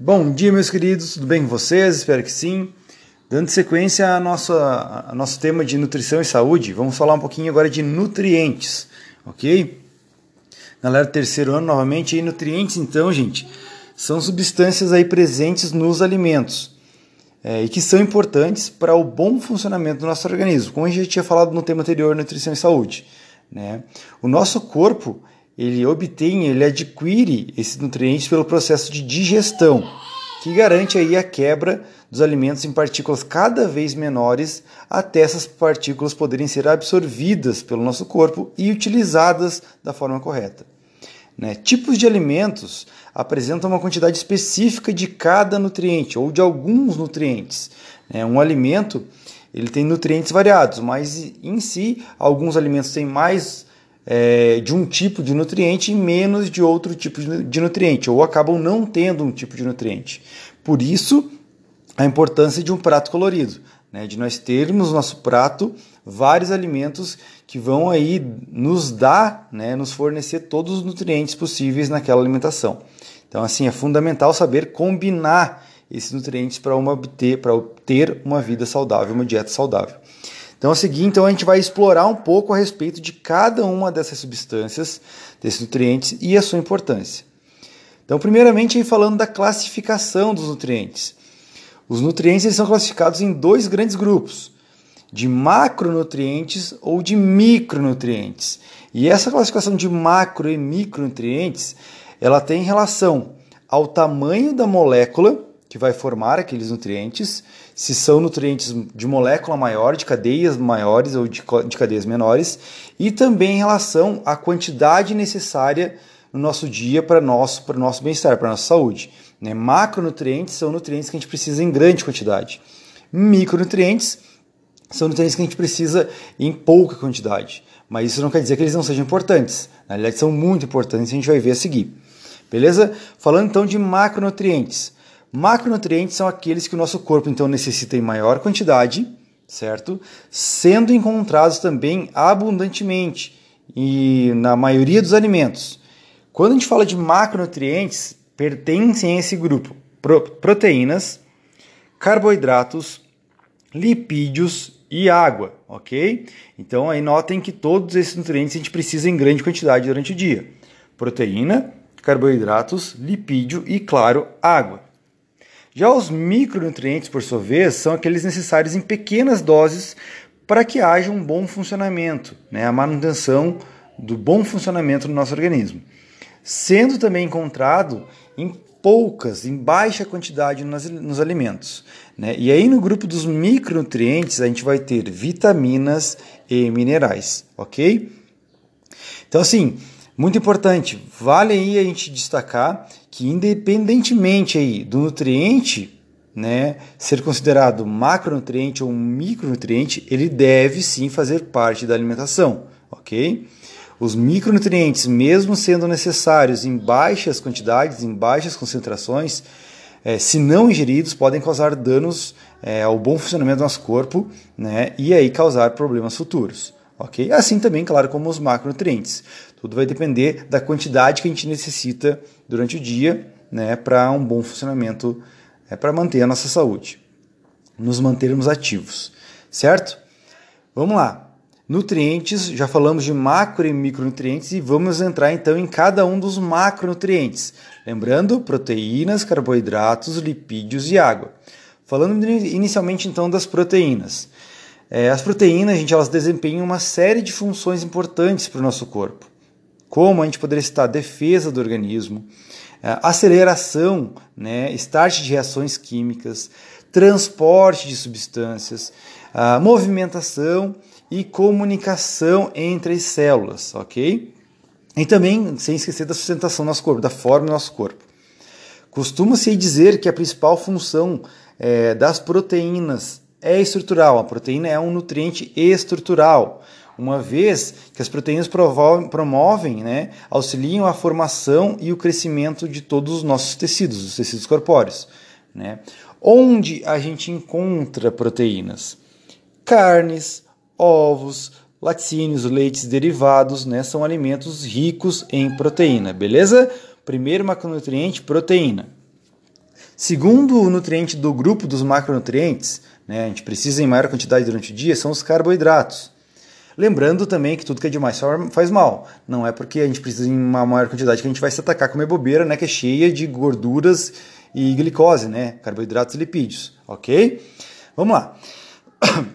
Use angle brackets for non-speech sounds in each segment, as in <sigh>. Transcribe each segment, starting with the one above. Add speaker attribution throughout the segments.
Speaker 1: Bom dia, meus queridos, tudo bem com vocês? Espero que sim. Dando sequência ao nosso, nosso tema de nutrição e saúde, vamos falar um pouquinho agora de nutrientes, ok? Galera, terceiro ano novamente, aí nutrientes então, gente, são substâncias aí presentes nos alimentos é, e que são importantes para o bom funcionamento do nosso organismo, como a gente já tinha falado no tema anterior, nutrição e saúde. Né? O nosso corpo ele obtém, ele adquire esses nutrientes pelo processo de digestão, que garante aí a quebra dos alimentos em partículas cada vez menores até essas partículas poderem ser absorvidas pelo nosso corpo e utilizadas da forma correta. Né? Tipos de alimentos apresentam uma quantidade específica de cada nutriente ou de alguns nutrientes. Né? Um alimento ele tem nutrientes variados, mas em si alguns alimentos têm mais é, de um tipo de nutriente e menos de outro tipo de nutriente, ou acabam não tendo um tipo de nutriente. Por isso, a importância de um prato colorido, né, de nós termos no nosso prato vários alimentos que vão aí nos dar, né, nos fornecer todos os nutrientes possíveis naquela alimentação. Então, assim, é fundamental saber combinar esses nutrientes para obter, para obter uma vida saudável, uma dieta saudável. Então, o seguinte, então a gente vai explorar um pouco a respeito de cada uma dessas substâncias, desses nutrientes e a sua importância. Então, primeiramente, falando da classificação dos nutrientes. Os nutrientes eles são classificados em dois grandes grupos, de macronutrientes ou de micronutrientes. E essa classificação de macro e micronutrientes, ela tem relação ao tamanho da molécula que vai formar aqueles nutrientes, se são nutrientes de molécula maior, de cadeias maiores ou de, de cadeias menores, e também em relação à quantidade necessária no nosso dia para nosso, para o nosso bem-estar, para a nossa saúde. Né? Macronutrientes são nutrientes que a gente precisa em grande quantidade. Micronutrientes são nutrientes que a gente precisa em pouca quantidade. Mas isso não quer dizer que eles não sejam importantes. Na realidade, são muito importantes, a gente vai ver a seguir. Beleza? Falando então de macronutrientes. Macronutrientes são aqueles que o nosso corpo então necessita em maior quantidade, certo? Sendo encontrados também abundantemente e na maioria dos alimentos. Quando a gente fala de macronutrientes, pertencem a esse grupo proteínas, carboidratos, lipídios e água, ok? Então aí notem que todos esses nutrientes a gente precisa em grande quantidade durante o dia: proteína, carboidratos, lipídio e, claro, água. Já os micronutrientes, por sua vez, são aqueles necessários em pequenas doses para que haja um bom funcionamento, né, a manutenção do bom funcionamento do nosso organismo, sendo também encontrado em poucas, em baixa quantidade nos, nos alimentos. Né? E aí no grupo dos micronutrientes a gente vai ter vitaminas e minerais, ok? Então assim, muito importante, vale aí a gente destacar que independentemente aí do nutriente né, ser considerado macronutriente ou micronutriente, ele deve sim fazer parte da alimentação, ok? Os micronutrientes, mesmo sendo necessários em baixas quantidades, em baixas concentrações, é, se não ingeridos, podem causar danos é, ao bom funcionamento do nosso corpo né, e aí causar problemas futuros. Ok? Assim também, claro, como os macronutrientes. Tudo vai depender da quantidade que a gente necessita durante o dia né, para um bom funcionamento, é, para manter a nossa saúde, nos mantermos ativos, certo? Vamos lá. Nutrientes, já falamos de macro e micronutrientes e vamos entrar então em cada um dos macronutrientes. Lembrando, proteínas, carboidratos, lipídios e água. Falando inicialmente então das proteínas. É, as proteínas, gente, elas desempenham uma série de funções importantes para o nosso corpo como a gente poderia citar defesa do organismo, é, aceleração, né, start de reações químicas, transporte de substâncias, movimentação e comunicação entre as células, ok? E também, sem esquecer da sustentação do nosso corpo, da forma do nosso corpo. Costuma-se dizer que a principal função é, das proteínas é estrutural. A proteína é um nutriente estrutural, uma vez que as proteínas promovem, né, auxiliam a formação e o crescimento de todos os nossos tecidos, os tecidos corpóreos. Né? Onde a gente encontra proteínas? Carnes, ovos, laticínios, leites derivados, né, são alimentos ricos em proteína, beleza? Primeiro macronutriente, proteína. Segundo o nutriente do grupo dos macronutrientes, né, a gente precisa em maior quantidade durante o dia, são os carboidratos. Lembrando também que tudo que é demais faz mal. Não é porque a gente precisa em uma maior quantidade que a gente vai se atacar comer bobeira, né, que é cheia de gorduras e glicose, né, carboidratos e lipídios, ok? Vamos lá. <coughs>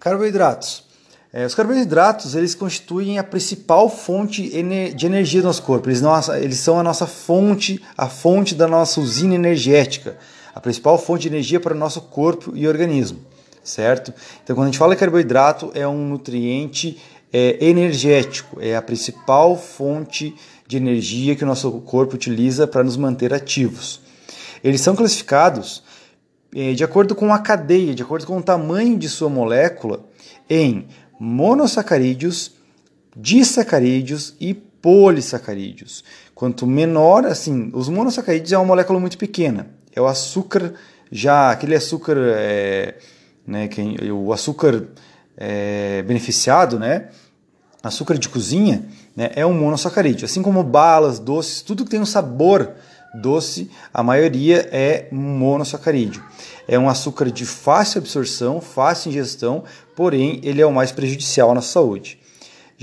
Speaker 1: carboidratos. É, os carboidratos eles constituem a principal fonte de energia do nosso corpo. Eles, não, eles são a nossa fonte, a fonte da nossa usina energética, a principal fonte de energia para o nosso corpo e organismo, certo? Então, quando a gente fala de carboidrato, é um nutriente é, energético, é a principal fonte de energia que o nosso corpo utiliza para nos manter ativos. Eles são classificados é, de acordo com a cadeia, de acordo com o tamanho de sua molécula, em monossacarídeos, disacarídeos e polissacarídeos. Quanto menor, assim, os monossacarídeos é uma molécula muito pequena. É o açúcar já, aquele açúcar, é, né, que, o açúcar é, beneficiado, né, açúcar de cozinha, né, é um monossacarídeo. Assim como balas, doces, tudo que tem um sabor doce, a maioria é monossacarídeo. É um açúcar de fácil absorção, fácil ingestão, porém ele é o mais prejudicial à nossa saúde.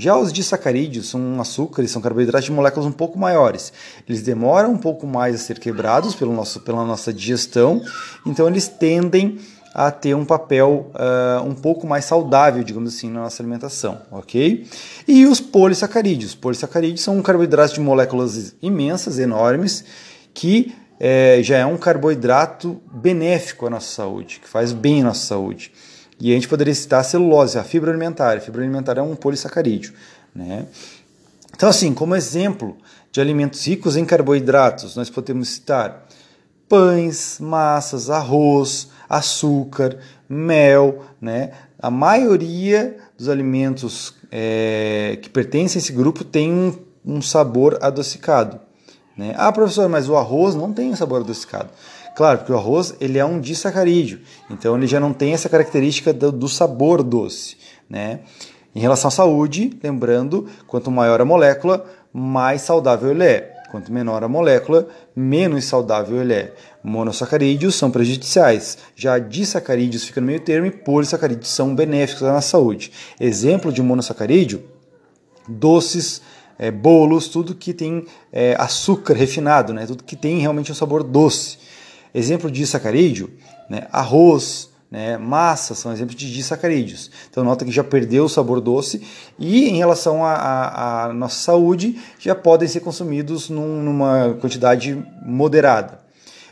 Speaker 1: Já os disacarídeos são açúcares, são carboidratos de moléculas um pouco maiores. Eles demoram um pouco mais a ser quebrados pelo nosso, pela nossa digestão, então eles tendem a ter um papel uh, um pouco mais saudável, digamos assim, na nossa alimentação, ok? E os polissacarídeos. Polissacarídeos são carboidratos de moléculas imensas, enormes, que é, já é um carboidrato benéfico à nossa saúde, que faz bem à nossa saúde. E a gente poderia citar a celulose, a fibra alimentar. A fibra alimentar é um polissacarídeo. Né? Então, assim, como exemplo de alimentos ricos em carboidratos, nós podemos citar pães, massas, arroz, açúcar, mel. Né? A maioria dos alimentos é, que pertencem a esse grupo tem um, um sabor adocicado. Né? Ah, professor, mas o arroz não tem sabor adocicado. Claro, porque o arroz ele é um disacarídeo, então ele já não tem essa característica do, do sabor doce. Né? Em relação à saúde, lembrando, quanto maior a molécula, mais saudável ele é. Quanto menor a molécula, menos saudável ele é. Monossacarídeos são prejudiciais, já disacarídeos ficam no meio termo e polissacarídeos são benéficos nossa saúde. Exemplo de monossacarídeo: doces, é, bolos, tudo que tem é, açúcar refinado, né? tudo que tem realmente um sabor doce. Exemplo de sacarídeo, né? arroz, né? massa são exemplos de disacarídeos. Então nota que já perdeu o sabor doce e em relação à nossa saúde já podem ser consumidos num, numa quantidade moderada.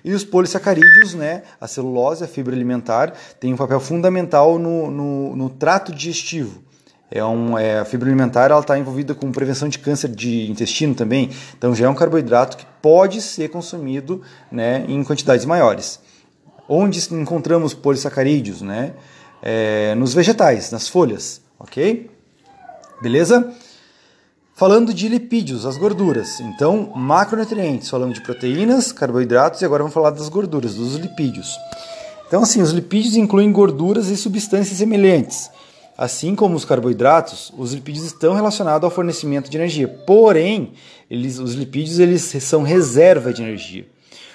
Speaker 1: E os polissacarídeos, né, a celulose, a fibra alimentar, tem um papel fundamental no, no, no trato digestivo é um, é, a fibra alimentar está envolvida com prevenção de câncer de intestino também, então já é um carboidrato que pode ser consumido né, em quantidades maiores. Onde encontramos polissacarídeos? Né? É, nos vegetais, nas folhas, ok? Beleza? Falando de lipídios, as gorduras. Então, macronutrientes, falando de proteínas, carboidratos e agora vamos falar das gorduras, dos lipídios. Então, assim, os lipídios incluem gorduras e substâncias semelhantes Assim como os carboidratos, os lipídios estão relacionados ao fornecimento de energia. Porém, eles, os lipídios eles são reserva de energia.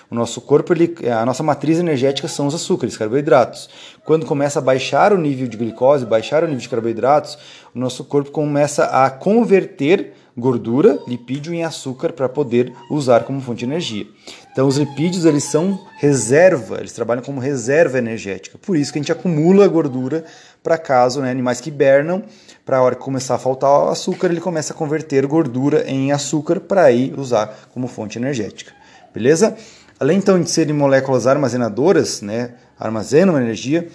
Speaker 1: O nosso corpo, ele, a nossa matriz energética são os açúcares, carboidratos. Quando começa a baixar o nível de glicose, baixar o nível de carboidratos, o nosso corpo começa a converter gordura, lipídio em açúcar para poder usar como fonte de energia. Então os lipídios eles são reserva, eles trabalham como reserva energética. Por isso que a gente acumula gordura para caso, né, animais que hibernam, para a hora que começar a faltar o açúcar, ele começa a converter gordura em açúcar para aí usar como fonte energética. Beleza? Além então de serem moléculas armazenadoras, né, armazenam energia,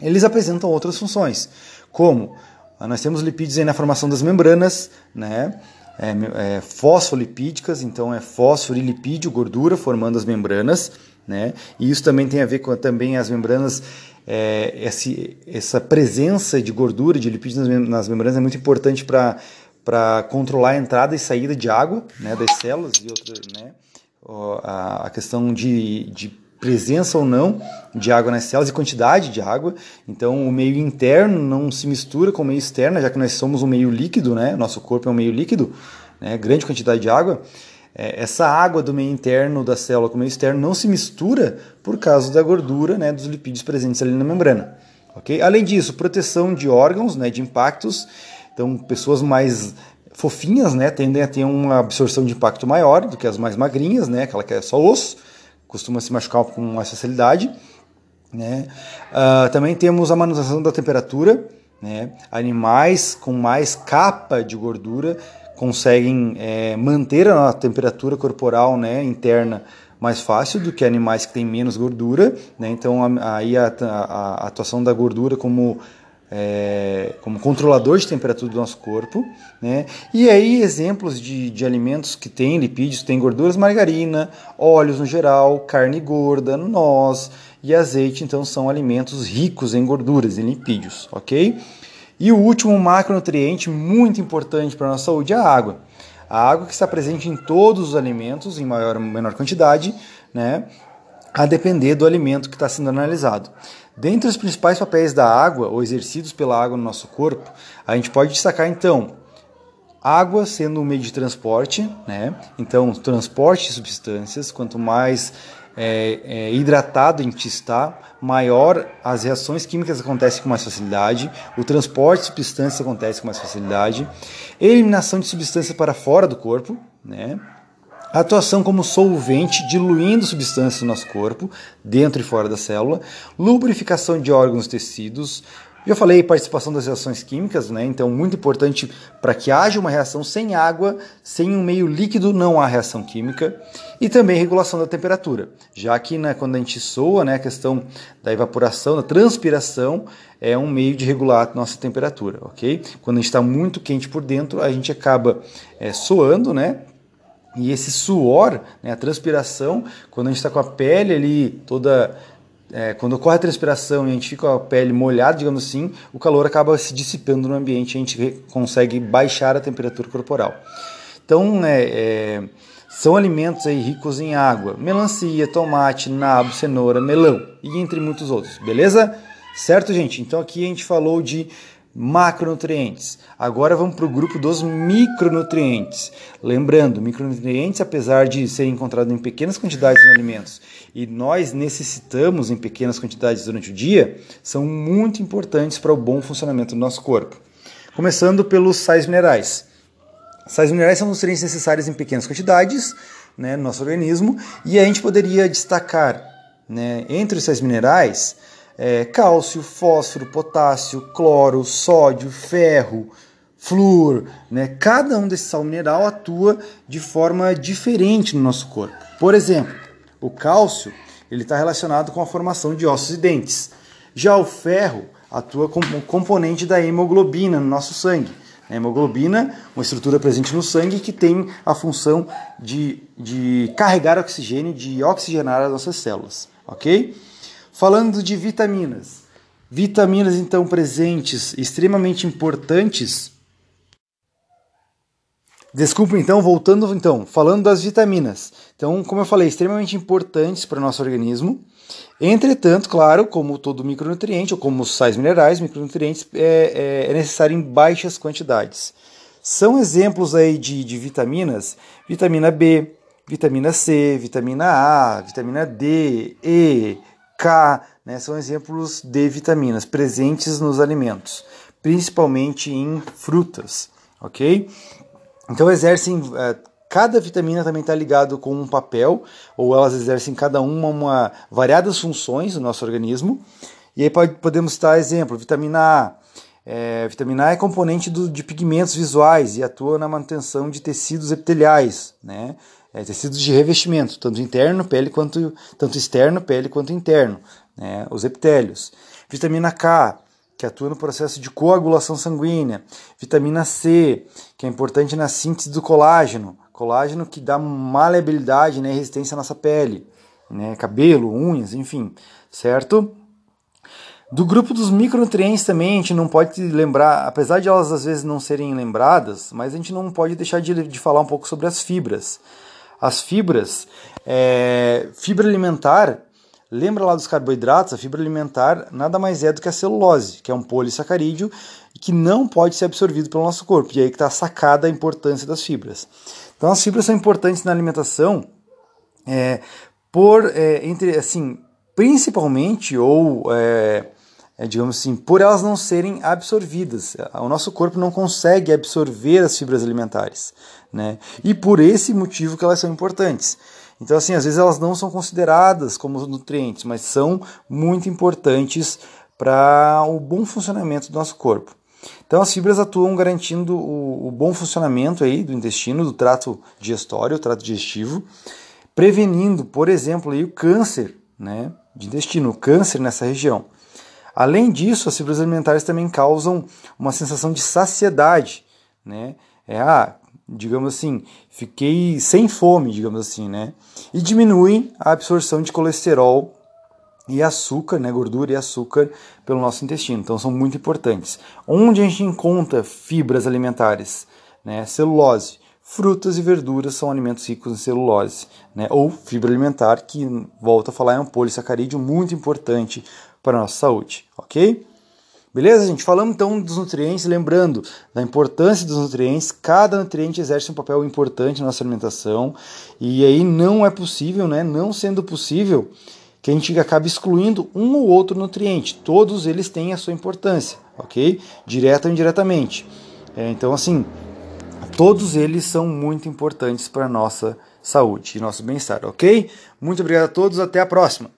Speaker 1: eles apresentam outras funções, como ah, nós temos lipídios na formação das membranas, né? É, é, fosfolipídicas, então é fósforo e lipídio, gordura formando as membranas, né? E isso também tem a ver com também as membranas, é, esse, essa presença de gordura, de lipídios nas, nas membranas é muito importante para para controlar a entrada e saída de água, né, das células e né? A questão de, de presença ou não de água nas células e quantidade de água. Então, o meio interno não se mistura com o meio externo, já que nós somos um meio líquido, né? Nosso corpo é um meio líquido, né? grande quantidade de água. É, essa água do meio interno da célula com o meio externo não se mistura por causa da gordura, né, dos lipídios presentes ali na membrana. Okay? Além disso, proteção de órgãos, né, de impactos. Então, pessoas mais fofinhas, né, tendem a ter uma absorção de impacto maior do que as mais magrinhas, né, aquela que é só osso, costuma se machucar com mais facilidade. Né? Uh, também temos a manutenção da temperatura. Né? Animais com mais capa de gordura conseguem é, manter a temperatura corporal né, interna mais fácil do que animais que têm menos gordura. Né? Então, aí a, a, a, atuação da gordura como, é, como controlador de temperatura do nosso corpo. Né? E aí, exemplos de, de alimentos que têm lipídios, têm gorduras, margarina, óleos no geral, carne gorda, noz e azeite. Então, são alimentos ricos em gorduras, em lipídios, ok? E o último macronutriente muito importante para a nossa saúde é a água. A água que está presente em todos os alimentos, em maior ou menor quantidade, né, a depender do alimento que está sendo analisado. Dentre os principais papéis da água, ou exercidos pela água no nosso corpo, a gente pode destacar então água sendo um meio de transporte, né? Então, transporte de substâncias, quanto mais é, é, hidratado a gente está, maior as reações químicas acontecem com mais facilidade, o transporte de substâncias acontece com mais facilidade, eliminação de substâncias para fora do corpo, né? atuação como solvente, diluindo substâncias no nosso corpo, dentro e fora da célula, lubrificação de órgãos e tecidos, já falei participação das reações químicas, né? Então, muito importante para que haja uma reação sem água, sem um meio líquido, não há reação química. E também regulação da temperatura, já que né, quando a gente soa, né, a questão da evaporação, da transpiração, é um meio de regular a nossa temperatura, ok? Quando a gente está muito quente por dentro, a gente acaba é, soando, né? E esse suor, né, a transpiração, quando a gente está com a pele ali toda é, quando ocorre a transpiração e a gente fica com a pele molhada, digamos assim, o calor acaba se dissipando no ambiente a gente consegue baixar a temperatura corporal. Então, é, é, são alimentos aí ricos em água, melancia, tomate, nabo, cenoura, melão e entre muitos outros, beleza? Certo, gente? Então aqui a gente falou de macronutrientes. Agora vamos para o grupo dos micronutrientes. Lembrando, micronutrientes, apesar de serem encontrados em pequenas quantidades nos alimentos e nós necessitamos em pequenas quantidades durante o dia, são muito importantes para o bom funcionamento do nosso corpo. Começando pelos sais minerais. Sais minerais são nutrientes necessários em pequenas quantidades né, no nosso organismo e a gente poderia destacar né, entre os sais minerais é, cálcio, fósforo, potássio, cloro, sódio, ferro, flúor. Né? Cada um desses sal mineral atua de forma diferente no nosso corpo. Por exemplo, o cálcio ele está relacionado com a formação de ossos e dentes. Já o ferro atua como componente da hemoglobina no nosso sangue. A hemoglobina, uma estrutura presente no sangue que tem a função de, de carregar oxigênio, de oxigenar as nossas células, ok? Falando de vitaminas. Vitaminas então presentes, extremamente importantes. Desculpa então, voltando então, falando das vitaminas. Então, como eu falei, extremamente importantes para o nosso organismo. Entretanto, claro, como todo micronutriente, ou como sais minerais, micronutrientes, é, é, é necessário em baixas quantidades. São exemplos aí de, de vitaminas, vitamina B, vitamina C, vitamina A, vitamina D, E, K, né, são exemplos de vitaminas presentes nos alimentos, principalmente em frutas, ok? Então exercem, é, cada vitamina também está ligado com um papel, ou elas exercem cada uma, uma variadas funções no nosso organismo. E aí pode, podemos citar exemplo, vitamina A. É, vitamina A é componente do, de pigmentos visuais e atua na manutenção de tecidos epiteliais, né? É, tecidos de revestimento, tanto interno, pele quanto tanto externo, pele quanto interno, né, os epitélios. Vitamina K, que atua no processo de coagulação sanguínea. Vitamina C, que é importante na síntese do colágeno, colágeno que dá maleabilidade, né, resistência à nossa pele, né, cabelo, unhas, enfim, certo? Do grupo dos micronutrientes também a gente não pode lembrar, apesar de elas às vezes não serem lembradas, mas a gente não pode deixar de, de falar um pouco sobre as fibras. As fibras, é, fibra alimentar, lembra lá dos carboidratos? A fibra alimentar nada mais é do que a celulose, que é um polissacarídeo que não pode ser absorvido pelo nosso corpo. E aí que está sacada a importância das fibras. Então as fibras são importantes na alimentação é, por é, entre assim principalmente ou é, é, digamos assim, por elas não serem absorvidas. O nosso corpo não consegue absorver as fibras alimentares, né? E por esse motivo que elas são importantes. Então, assim, às vezes elas não são consideradas como nutrientes, mas são muito importantes para o bom funcionamento do nosso corpo. Então, as fibras atuam garantindo o, o bom funcionamento aí do intestino, do trato digestório, o trato digestivo, prevenindo, por exemplo, aí, o câncer né, de intestino, o câncer nessa região. Além disso, as fibras alimentares também causam uma sensação de saciedade, né? É, ah, digamos assim, fiquei sem fome, digamos assim, né? E diminuem a absorção de colesterol e açúcar, né, gordura e açúcar pelo nosso intestino. Então são muito importantes. Onde a gente encontra fibras alimentares, né? Celulose. Frutas e verduras são alimentos ricos em celulose, né? Ou fibra alimentar, que volta a falar é um polissacarídeo muito importante para a nossa saúde, ok? Beleza, gente? Falamos então dos nutrientes, lembrando da importância dos nutrientes. Cada nutriente exerce um papel importante na nossa alimentação e aí não é possível, né? Não sendo possível que a gente acabe excluindo um ou outro nutriente. Todos eles têm a sua importância, ok? Direta ou indiretamente. É, então, assim, todos eles são muito importantes para a nossa saúde e nosso bem-estar, ok? Muito obrigado a todos, até a próxima!